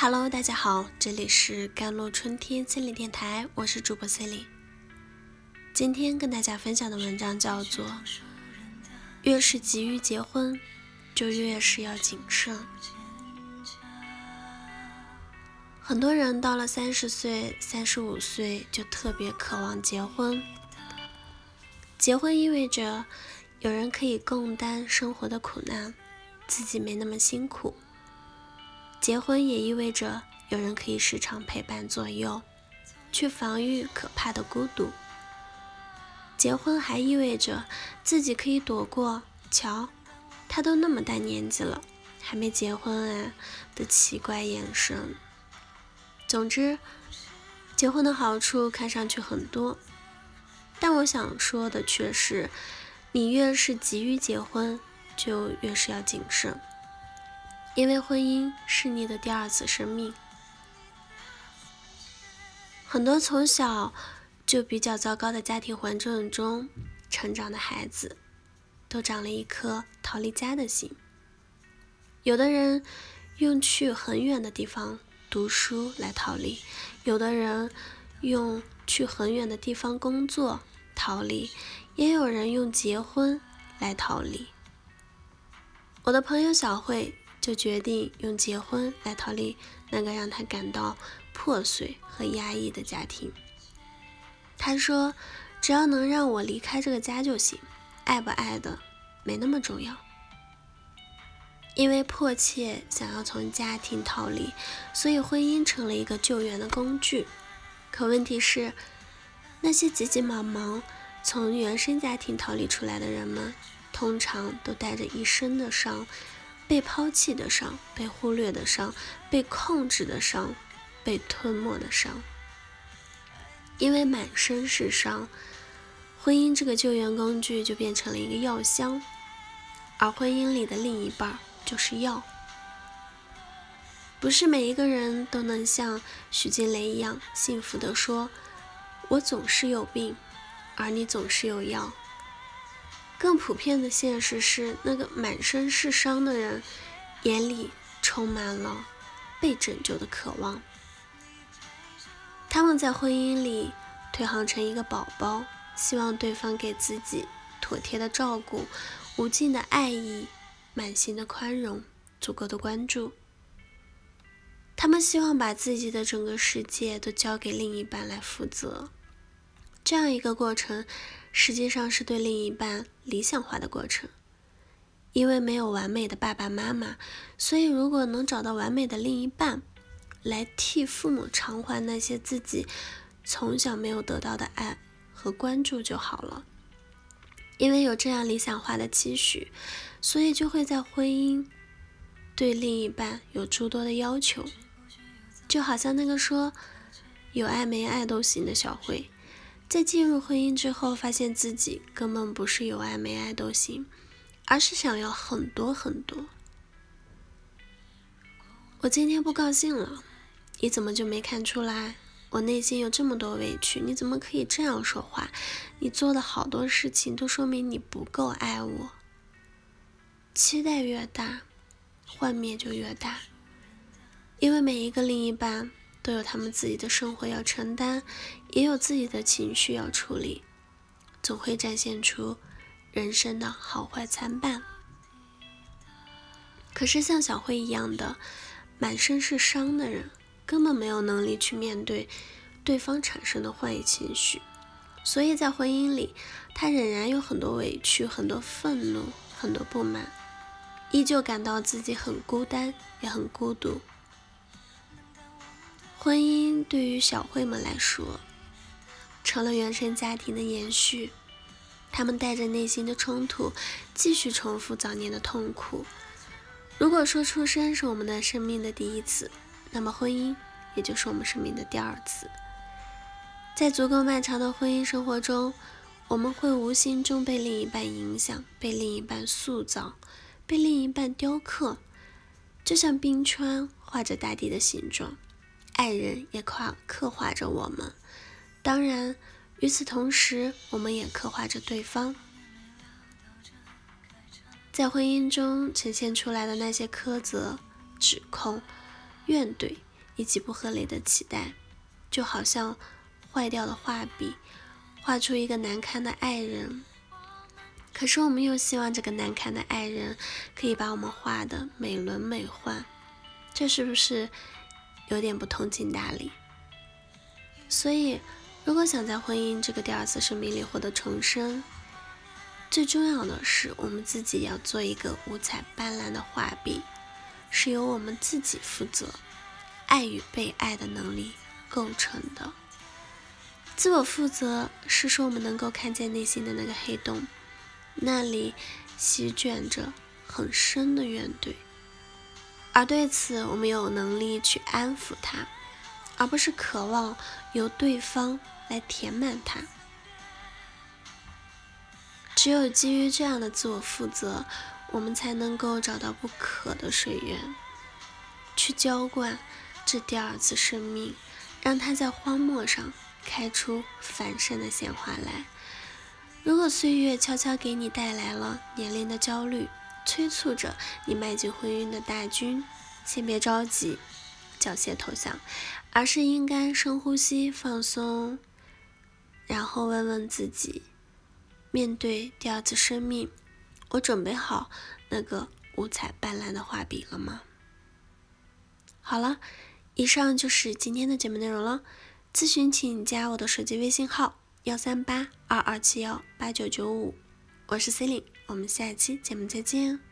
Hello，大家好，这里是甘露春天心理电台，我是主播 c e l i 今天跟大家分享的文章叫做《越是急于结婚，就越是要谨慎》。很多人到了三十岁、三十五岁就特别渴望结婚，结婚意味着有人可以共担生活的苦难，自己没那么辛苦。结婚也意味着有人可以时常陪伴左右，去防御可怕的孤独。结婚还意味着自己可以躲过“瞧，他都那么大年纪了，还没结婚啊”的奇怪眼神。总之，结婚的好处看上去很多，但我想说的却是，你越是急于结婚，就越是要谨慎。因为婚姻是你的第二次生命，很多从小就比较糟糕的家庭环境中成长的孩子，都长了一颗逃离家的心。有的人用去很远的地方读书来逃离，有的人用去很远的地方工作逃离，也有人用结婚来逃离。我的朋友小慧。就决定用结婚来逃离那个让他感到破碎和压抑的家庭。他说：“只要能让我离开这个家就行，爱不爱的没那么重要。”因为迫切想要从家庭逃离，所以婚姻成了一个救援的工具。可问题是，那些急急忙忙从原生家庭逃离出来的人们，通常都带着一身的伤。被抛弃的伤，被忽略的伤，被控制的伤，被吞没的伤。因为满身是伤，婚姻这个救援工具就变成了一个药箱，而婚姻里的另一半就是药。不是每一个人都能像许金雷一样幸福的说：“我总是有病，而你总是有药。”更普遍的现实是，那个满身是伤的人眼里充满了被拯救的渴望。他们在婚姻里退行成一个宝宝，希望对方给自己妥帖的照顾、无尽的爱意、满心的宽容、足够的关注。他们希望把自己的整个世界都交给另一半来负责。这样一个过程。实际上是对另一半理想化的过程，因为没有完美的爸爸妈妈，所以如果能找到完美的另一半，来替父母偿还那些自己从小没有得到的爱和关注就好了。因为有这样理想化的期许，所以就会在婚姻对另一半有诸多的要求，就好像那个说有爱没爱都行的小慧。在进入婚姻之后，发现自己根本不是有爱没爱都行，而是想要很多很多。我今天不高兴了，你怎么就没看出来？我内心有这么多委屈，你怎么可以这样说话？你做的好多事情都说明你不够爱我。期待越大，幻灭就越大，因为每一个另一半。都有他们自己的生活要承担，也有自己的情绪要处理，总会展现出人生的好坏参半。可是像小慧一样的满身是伤的人，根本没有能力去面对对方产生的坏情绪，所以在婚姻里，她仍然有很多委屈、很多愤怒、很多不满，依旧感到自己很孤单，也很孤独。婚姻对于小慧们来说，成了原生家庭的延续。他们带着内心的冲突，继续重复早年的痛苦。如果说出生是我们的生命的第一次，那么婚姻也就是我们生命的第二次。在足够漫长的婚姻生活中，我们会无形中被另一半影响，被另一半塑造，被另一半雕刻，就像冰川画着大地的形状。爱人也刻刻画着我们，当然，与此同时，我们也刻画着对方。在婚姻中呈现出来的那些苛责、指控、怨怼，以及不合理的期待，就好像坏掉的画笔，画出一个难堪的爱人。可是我们又希望这个难堪的爱人可以把我们画的美轮美奂，这是不是有点不通情达理？所以，如果想在婚姻这个第二次生命里获得重生，最重要的是我们自己要做一个五彩斑斓的画笔，是由我们自己负责，爱与被爱的能力构成的。自我负责是说我们能够看见内心的那个黑洞。那里席卷着很深的怨怼，而对此我们有能力去安抚它，而不是渴望由对方来填满它。只有基于这样的自我负责，我们才能够找到不渴的水源，去浇灌这第二次生命，让它在荒漠上开出繁盛的鲜花来。如果岁月悄悄给你带来了年龄的焦虑，催促着你迈进婚姻的大军，先别着急，缴械投降，而是应该深呼吸、放松，然后问问自己：面对第二次生命，我准备好那个五彩斑斓的画笔了吗？好了，以上就是今天的节目内容了。咨询请加我的手机微信号。幺三八二二七幺八九九五，我是 c e l i n e 我们下一期节目再见。